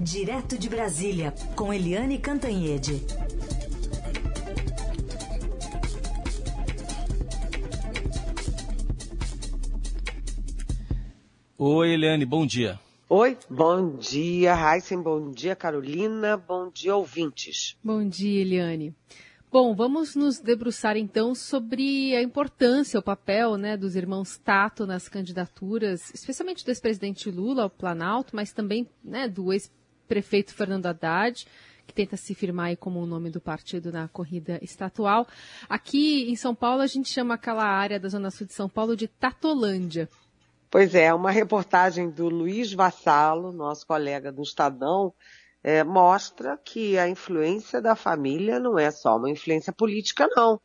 Direto de Brasília, com Eliane Cantanhede. Oi, Eliane, bom dia. Oi, bom dia, Heisen, bom dia, Carolina, bom dia, ouvintes. Bom dia, Eliane. Bom, vamos nos debruçar então sobre a importância, o papel né, dos irmãos Tato nas candidaturas, especialmente do ex-presidente Lula ao Planalto, mas também né, do ex-prefeito Fernando Haddad, que tenta se firmar como o nome do partido na corrida estatual. Aqui em São Paulo, a gente chama aquela área da Zona Sul de São Paulo de Tatolândia. Pois é, uma reportagem do Luiz Vassalo, nosso colega do Estadão, é, mostra que a influência da família não é só uma influência política, não.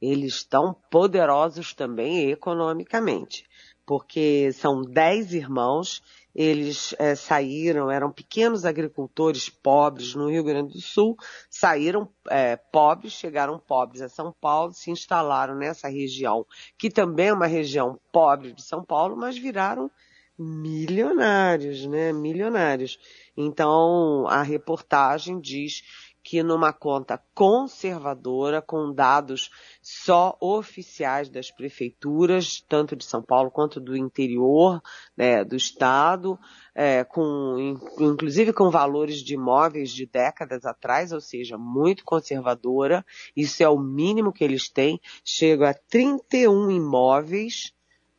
Eles estão poderosos também economicamente, porque são dez irmãos eles é, saíram, eram pequenos agricultores pobres no Rio Grande do Sul, saíram é, pobres, chegaram pobres a São Paulo, se instalaram nessa região, que também é uma região pobre de São Paulo, mas viraram milionários, né? Milionários. Então, a reportagem diz que numa conta conservadora, com dados só oficiais das prefeituras, tanto de São Paulo quanto do interior né, do estado, é, com, inclusive com valores de imóveis de décadas atrás, ou seja, muito conservadora. Isso é o mínimo que eles têm. Chega a 31 imóveis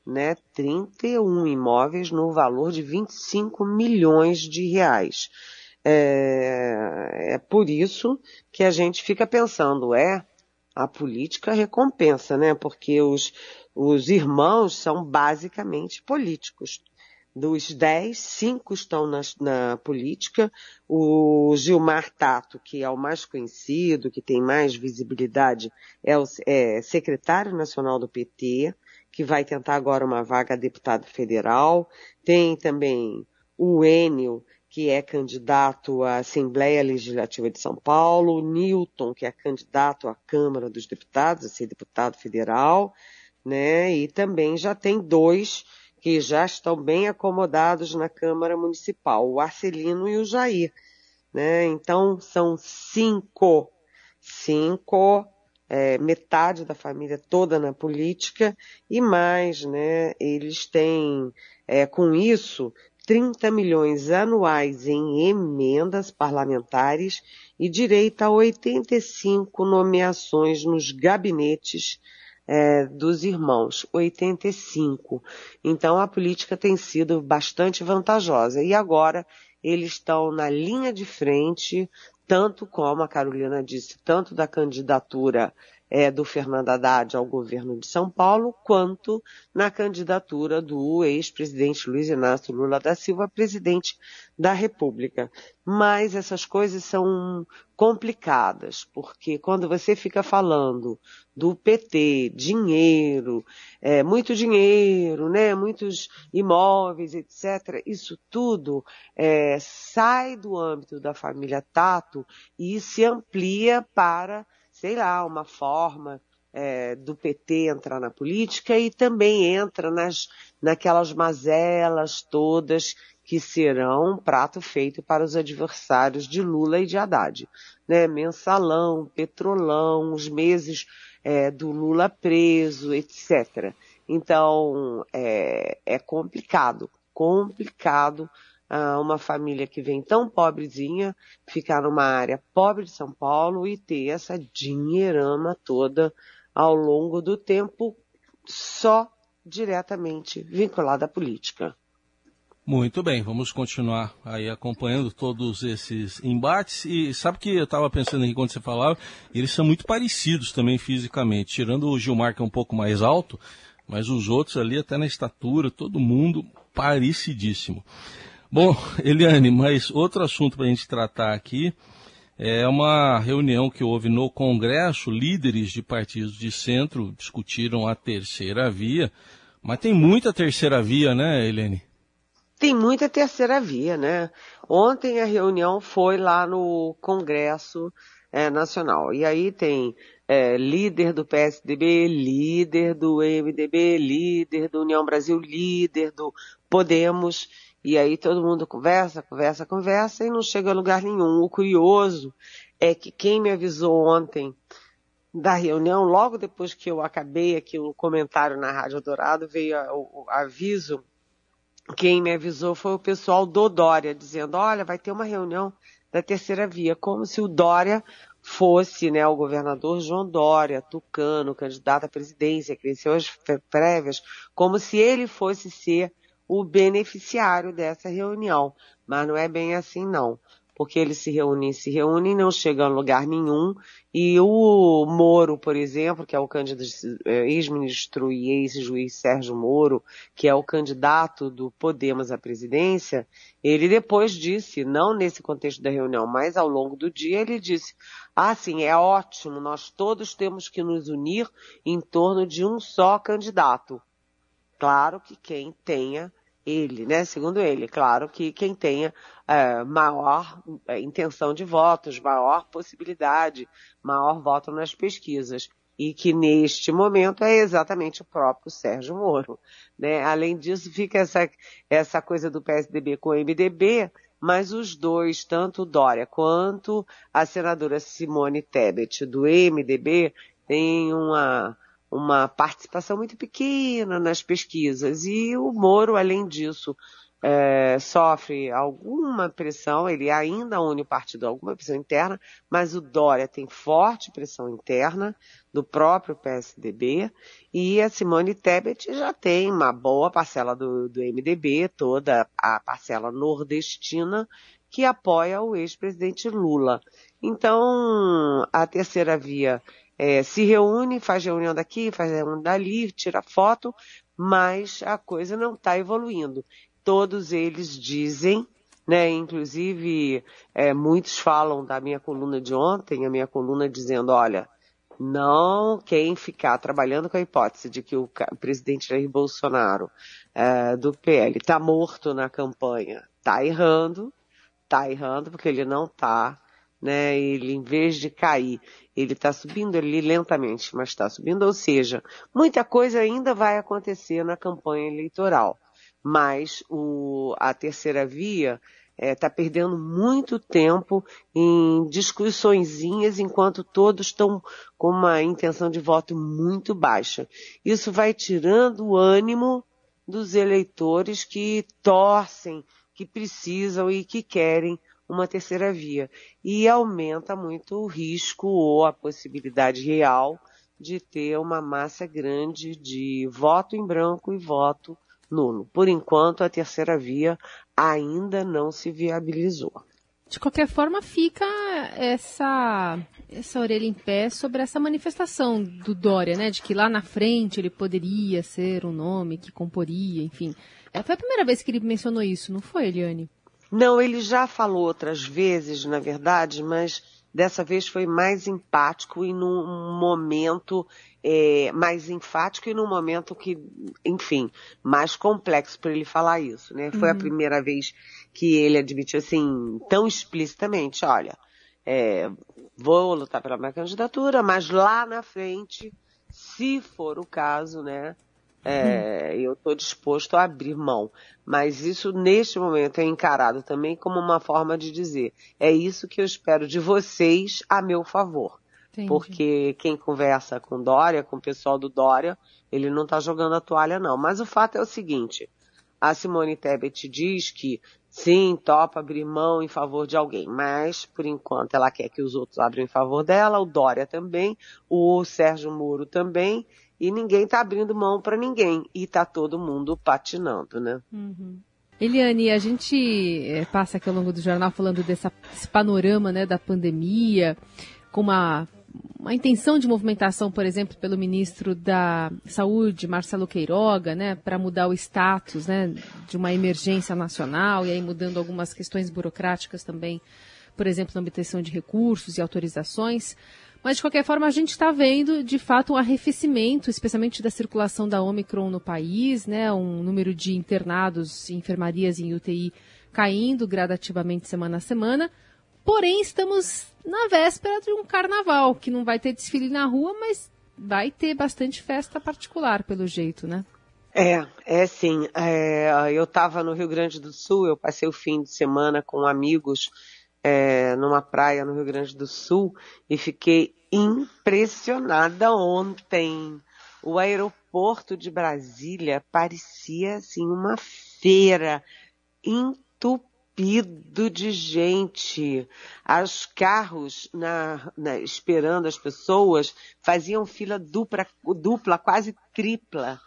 né, 31 imóveis no valor de 25 milhões de reais. É, é por isso que a gente fica pensando, é, a política recompensa, né? Porque os, os irmãos são basicamente políticos. Dos dez, cinco estão na, na, política. O Gilmar Tato, que é o mais conhecido, que tem mais visibilidade, é o é secretário nacional do PT, que vai tentar agora uma vaga a deputado federal. Tem também o Enio, que é candidato à Assembleia Legislativa de São Paulo, Newton, que é candidato à Câmara dos Deputados, a ser deputado federal, né? E também já tem dois que já estão bem acomodados na Câmara Municipal, o Arcelino e o Jair, né? Então são cinco, cinco, é, metade da família toda na política e mais, né? Eles têm, é, com isso, 30 milhões anuais em emendas parlamentares e direito a 85 nomeações nos gabinetes é, dos irmãos, 85. Então a política tem sido bastante vantajosa. E agora eles estão na linha de frente, tanto como a Carolina disse, tanto da candidatura é, do Fernando Haddad ao governo de São Paulo, quanto na candidatura do ex-presidente Luiz Inácio Lula da Silva, presidente da República. Mas essas coisas são complicadas, porque quando você fica falando do PT, dinheiro, é, muito dinheiro, né, muitos imóveis, etc., isso tudo é, sai do âmbito da família Tato e se amplia para sei lá, uma forma é, do PT entrar na política e também entra nas, naquelas mazelas todas que serão um prato feito para os adversários de Lula e de Haddad. Né? Mensalão, petrolão, os meses é, do Lula preso, etc. Então, é, é complicado, complicado uma família que vem tão pobrezinha ficar numa área pobre de São Paulo e ter essa dinheirama toda ao longo do tempo só diretamente vinculada à política. Muito bem, vamos continuar aí acompanhando todos esses embates. E sabe que eu estava pensando aqui quando você falava, eles são muito parecidos também fisicamente, tirando o Gilmar que é um pouco mais alto, mas os outros ali até na estatura, todo mundo parecidíssimo. Bom, Eliane, mas outro assunto para a gente tratar aqui é uma reunião que houve no Congresso. Líderes de partidos de centro discutiram a terceira via, mas tem muita terceira via, né, Eliane? Tem muita terceira via, né? Ontem a reunião foi lá no Congresso é, Nacional. E aí tem é, líder do PSDB, líder do MDB, líder do União Brasil, líder do Podemos E aí todo mundo conversa, conversa, conversa e não chega a lugar nenhum. O curioso é que quem me avisou ontem da reunião, logo depois que eu acabei aqui o comentário na Rádio Dourado, veio o, o aviso. Quem me avisou foi o pessoal do Dória, dizendo, olha, vai ter uma reunião da terceira via, como se o Dória fosse né, o governador João Dória, tucano, candidato à presidência, que venceu as prévias, como se ele fosse ser o beneficiário dessa reunião. Mas não é bem assim, não porque eles se reúnem, se reúnem, não chegam a lugar nenhum. E o Moro, por exemplo, que é o é, ex-ministro e ex-juiz Sérgio Moro, que é o candidato do Podemos à presidência, ele depois disse, não nesse contexto da reunião, mas ao longo do dia, ele disse, ah, sim, é ótimo, nós todos temos que nos unir em torno de um só candidato. Claro que quem tenha ele, né? Segundo ele, claro que quem tenha é, maior é, intenção de votos, maior possibilidade, maior voto nas pesquisas. E que neste momento é exatamente o próprio Sérgio Moro. Né? Além disso, fica essa, essa coisa do PSDB com o MDB, mas os dois, tanto o Dória quanto a senadora Simone Tebet do MDB, têm uma, uma participação muito pequena nas pesquisas. E o Moro, além disso, é, sofre alguma pressão, ele ainda une o partido, alguma pressão interna, mas o Dória tem forte pressão interna do próprio PSDB e a Simone Tebet já tem uma boa parcela do, do MDB, toda a parcela nordestina que apoia o ex-presidente Lula. Então, a terceira via é, se reúne, faz reunião daqui, faz reunião dali, tira foto, mas a coisa não está evoluindo. Todos eles dizem, né, inclusive é, muitos falam da minha coluna de ontem, a minha coluna dizendo, olha, não quem ficar trabalhando com a hipótese de que o presidente Jair Bolsonaro é, do PL está morto na campanha, está errando, está errando porque ele não está né? Ele, em vez de cair, ele está subindo ali lentamente, mas está subindo. Ou seja, muita coisa ainda vai acontecer na campanha eleitoral. Mas o, a terceira via está é, perdendo muito tempo em discussõezinhas enquanto todos estão com uma intenção de voto muito baixa. Isso vai tirando o ânimo dos eleitores que torcem, que precisam e que querem uma terceira via. E aumenta muito o risco ou a possibilidade real de ter uma massa grande de voto em branco e voto nulo. Por enquanto, a terceira via ainda não se viabilizou. De qualquer forma, fica essa, essa orelha em pé sobre essa manifestação do Dória, né? De que lá na frente ele poderia ser um nome que comporia, enfim. É, foi a primeira vez que ele mencionou isso, não foi, Eliane? Não, ele já falou outras vezes, na verdade, mas dessa vez foi mais empático e num momento é, mais enfático e num momento que, enfim, mais complexo para ele falar isso, né? Foi uhum. a primeira vez que ele admitiu assim, tão explicitamente, olha, é, vou lutar pela minha candidatura, mas lá na frente, se for o caso, né, é, hum. Eu estou disposto a abrir mão. Mas isso, neste momento, é encarado também como uma forma de dizer: é isso que eu espero de vocês a meu favor. Entendi. Porque quem conversa com Dória, com o pessoal do Dória, ele não está jogando a toalha, não. Mas o fato é o seguinte: a Simone Tebet diz que sim, topa abrir mão em favor de alguém, mas por enquanto ela quer que os outros abram em favor dela, o Dória também, o Sérgio Moro também, e ninguém está abrindo mão para ninguém e está todo mundo patinando, né? Uhum. Eliane, a gente é, passa aqui ao longo do jornal falando desse panorama né, da pandemia, com uma, uma intenção de movimentação, por exemplo, pelo ministro da Saúde, Marcelo Queiroga, né, para mudar o status né, de uma emergência nacional e aí mudando algumas questões burocráticas também, por exemplo, na obtenção de recursos e autorizações. Mas, de qualquer forma, a gente está vendo, de fato, um arrefecimento, especialmente da circulação da Omicron no país, né? Um número de internados em enfermarias em UTI caindo gradativamente semana a semana. Porém, estamos na véspera de um carnaval, que não vai ter desfile na rua, mas vai ter bastante festa particular, pelo jeito, né? É, é sim. É, eu estava no Rio Grande do Sul, eu passei o fim de semana com amigos é, numa praia no Rio Grande do Sul e fiquei impressionada ontem. O aeroporto de Brasília parecia assim uma feira entupido de gente. Os carros na, na, esperando as pessoas faziam fila dupla, dupla, quase tripla.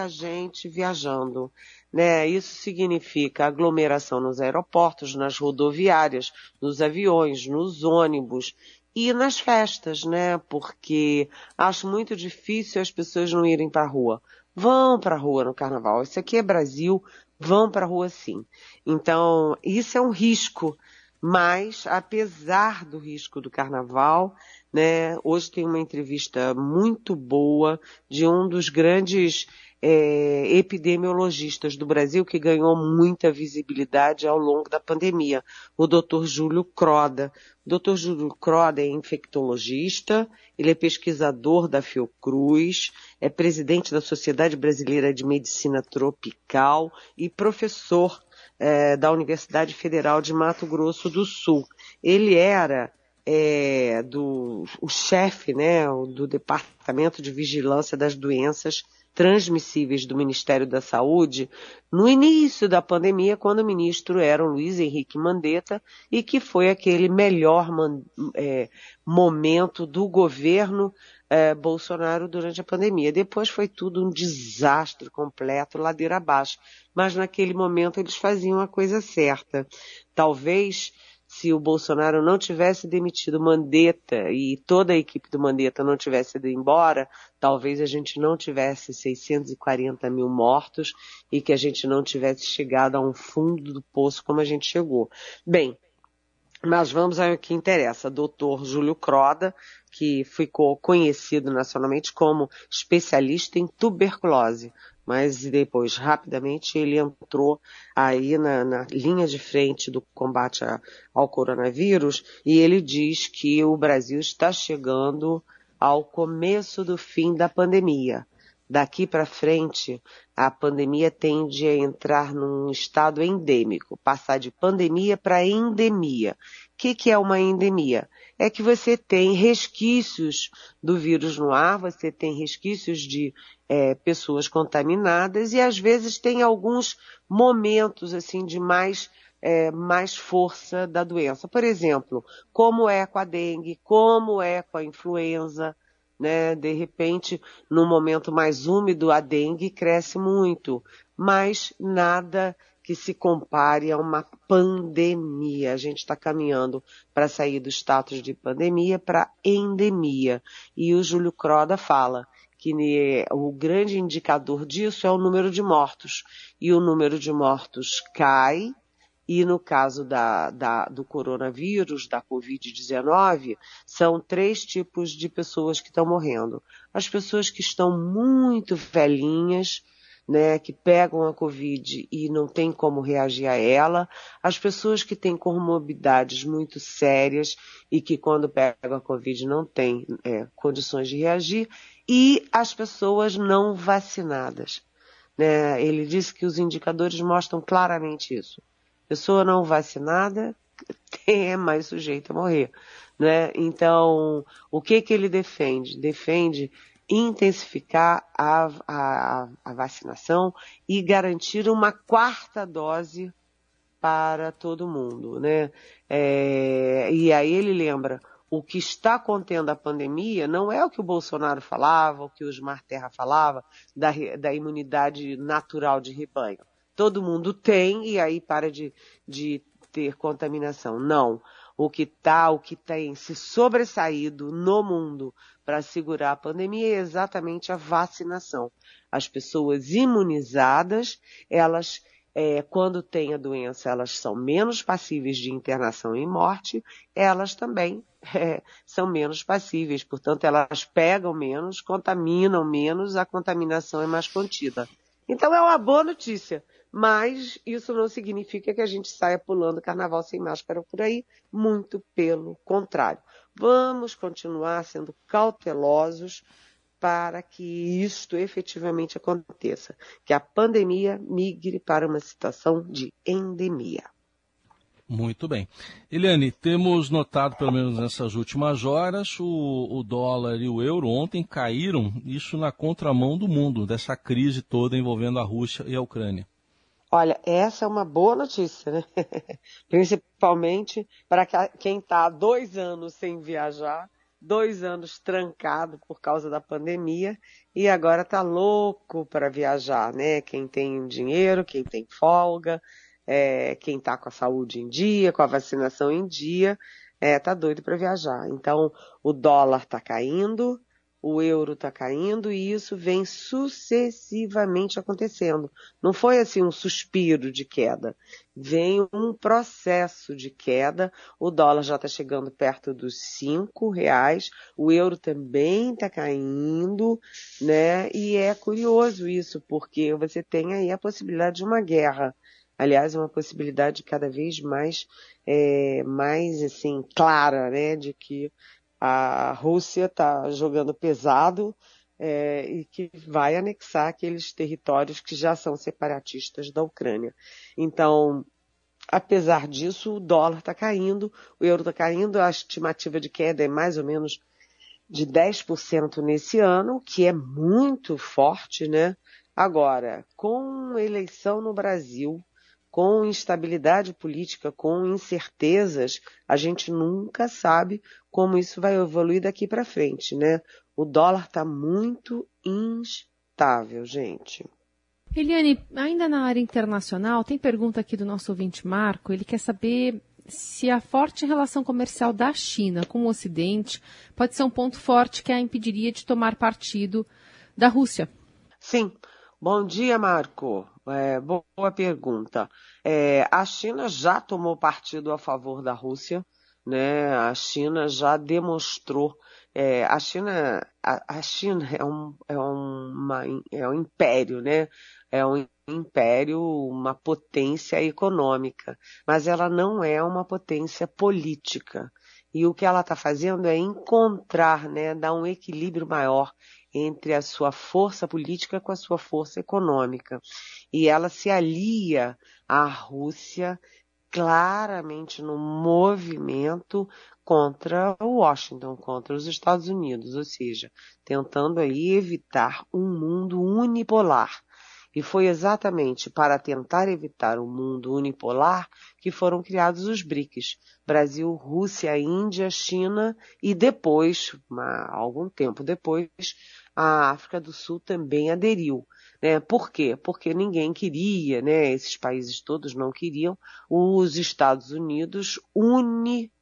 Muita gente viajando. Né? Isso significa aglomeração nos aeroportos, nas rodoviárias, nos aviões, nos ônibus e nas festas, né? Porque acho muito difícil as pessoas não irem para a rua. Vão para a rua no carnaval. Isso aqui é Brasil, vão para a rua sim. Então, isso é um risco, mas apesar do risco do carnaval, né, hoje tem uma entrevista muito boa de um dos grandes é, epidemiologistas do Brasil que ganhou muita visibilidade ao longo da pandemia, o Dr. Júlio Croda. O Dr. Júlio Croda é infectologista, ele é pesquisador da Fiocruz, é presidente da Sociedade Brasileira de Medicina Tropical e professor é, da Universidade Federal de Mato Grosso do Sul. Ele era é, do o chefe né, do Departamento de Vigilância das Doenças transmissíveis do Ministério da Saúde no início da pandemia, quando o ministro era o Luiz Henrique Mandetta e que foi aquele melhor é, momento do governo é, Bolsonaro durante a pandemia. Depois foi tudo um desastre completo, ladeira abaixo. Mas naquele momento eles faziam a coisa certa. Talvez se o Bolsonaro não tivesse demitido Mandetta e toda a equipe do Mandetta não tivesse ido embora, talvez a gente não tivesse 640 mil mortos e que a gente não tivesse chegado a um fundo do poço como a gente chegou. Bem, mas vamos ao que interessa. Doutor Júlio Croda, que ficou conhecido nacionalmente como especialista em tuberculose mas depois, rapidamente, ele entrou aí na, na linha de frente do combate a, ao coronavírus e ele diz que o Brasil está chegando ao começo do fim da pandemia. Daqui para frente, a pandemia tende a entrar num estado endêmico, passar de pandemia para endemia. O que, que é uma endemia? É que você tem resquícios do vírus no ar, você tem resquícios de é, pessoas contaminadas e às vezes tem alguns momentos assim de mais é, mais força da doença. Por exemplo, como é com a dengue, como é com a influenza, né? De repente, num momento mais úmido, a dengue cresce muito, mas nada que se compare a uma pandemia. A gente está caminhando para sair do status de pandemia para endemia. E o Júlio Croda fala que o grande indicador disso é o número de mortos. E o número de mortos cai, e no caso da, da, do coronavírus, da Covid-19, são três tipos de pessoas que estão morrendo. As pessoas que estão muito velhinhas, né, que pegam a Covid e não tem como reagir a ela, as pessoas que têm comorbidades muito sérias e que quando pegam a Covid não têm é, condições de reagir, e as pessoas não vacinadas. Né? Ele disse que os indicadores mostram claramente isso. Pessoa não vacinada é mais sujeita a morrer. Né? Então, o que, que ele defende? Defende intensificar a, a, a vacinação e garantir uma quarta dose para todo mundo, né? É, e aí ele lembra, o que está contendo a pandemia não é o que o Bolsonaro falava, o que o Osmar Terra falava, da, da imunidade natural de rebanho. Todo mundo tem e aí para de, de ter contaminação. Não. O que está, o que tem se sobressaído no mundo para segurar a pandemia é exatamente a vacinação. As pessoas imunizadas, elas é, quando têm a doença, elas são menos passíveis de internação e morte, elas também é, são menos passíveis, portanto, elas pegam menos, contaminam menos, a contaminação é mais contida. Então é uma boa notícia, mas isso não significa que a gente saia pulando carnaval sem máscara por aí, muito pelo contrário. Vamos continuar sendo cautelosos, para que isto efetivamente aconteça, que a pandemia migre para uma situação de endemia. Muito bem. Eliane, temos notado, pelo menos nessas últimas horas, o, o, dólar e o euro ontem caíram, isso na contramão do mundo, dessa crise toda envolvendo a Rússia e a Ucrânia. Olha, essa é uma boa notícia, né? Principalmente para quem está dois anos sem viajar, dois anos trancado por causa da pandemia e agora está louco para viajar, né? Quem tem dinheiro, quem tem folga, é, quem está com a saúde em dia, com a vacinação em dia, é, doido para viajar. Então, o dólar está caindo, o euro está caindo e isso vem sucessivamente acontecendo. Não foi assim um suspiro de queda, vem um processo de queda. O dólar já está chegando perto dos cinco reais, o euro também está caindo, né? E é curioso isso porque você tem aí a possibilidade de uma guerra aliás, uma possibilidade cada vez mais, é, mais assim, clara, né, de que a Rússia está jogando pesado é, e que vai anexar aqueles territórios que já são separatistas da Ucrânia. Então, apesar disso, o dólar está caindo, o euro está caindo, a estimativa de queda é mais ou menos de 10% nesse ano, que é muito forte, né? Agora, com eleição no Brasil, com instabilidade política, com incertezas, a gente nunca sabe como isso vai evoluir daqui para frente, né? O dólar está muito instável, gente. Eliane, ainda na área internacional, tem pergunta aqui do nosso ouvinte Marco. Ele quer saber se a forte relação comercial da China com o Ocidente pode ser um ponto forte que a impediria de tomar partido da Rússia. Sim. Bom dia, Marco. É, boa pergunta. É, a China já tomou partido a favor da Rússia, né? A China já demonstrou. É, a China, a, a, China é um, é, uma, é um império, né? É um império, uma potência econômica, mas ela não é uma potência política. E o que ela está fazendo é encontrar, né, dar um equilíbrio maior entre a sua força política com a sua força econômica. E ela se alia à Rússia claramente no movimento contra Washington, contra os Estados Unidos, ou seja, tentando aí evitar um mundo unipolar. E foi exatamente para tentar evitar o um mundo unipolar que foram criados os BRICS. Brasil, Rússia, Índia, China e depois, algum tempo depois, a África do Sul também aderiu. Né? Por quê? Porque ninguém queria, né? esses países todos não queriam, os Estados Unidos uni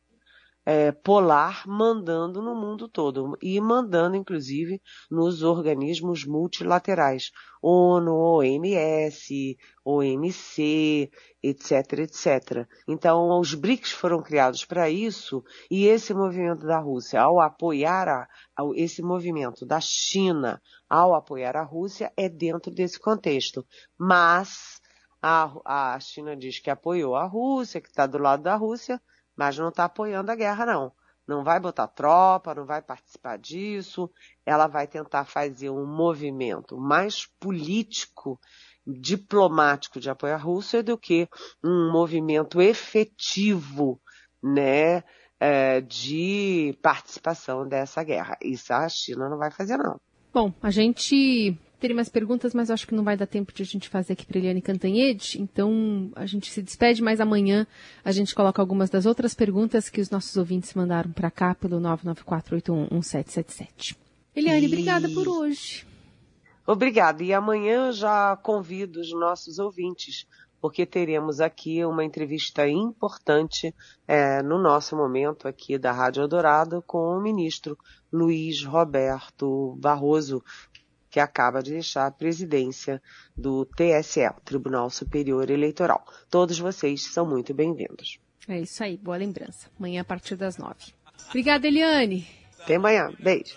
é, polar mandando no mundo todo e mandando inclusive nos organismos multilaterais, ONU, OMS, OMC, etc, etc. Então, os BRICS foram criados para isso e esse movimento da Rússia, ao apoiar a, ao, esse movimento da China, ao apoiar a Rússia, é dentro desse contexto. Mas a, a China diz que apoiou a Rússia, que está do lado da Rússia, mas não está apoiando a guerra, não. Não vai botar tropa, não vai participar disso. Ela vai tentar fazer um movimento mais político, diplomático de apoio à Rússia do que um movimento efetivo, né, é, de participação dessa guerra. Isso a China não vai fazer, não. Bom, a gente Teria mais perguntas, mas acho que não vai dar tempo de a gente fazer aqui para Eliane Cantanhede. Então, a gente se despede, mas amanhã a gente coloca algumas das outras perguntas que os nossos ouvintes mandaram para cá pelo 994811777. Eliane, e... obrigada por hoje. Obrigada. E amanhã já convido os nossos ouvintes, porque teremos aqui uma entrevista importante é, no nosso momento aqui da Rádio Eldorado com o ministro Luiz Roberto Barroso, que acaba de deixar a presidência do TSE, Tribunal Superior Eleitoral. Todos vocês são muito bem-vindos. É isso aí, boa lembrança. Amanhã a partir das nove. Obrigada, Eliane. Até amanhã. Beijo.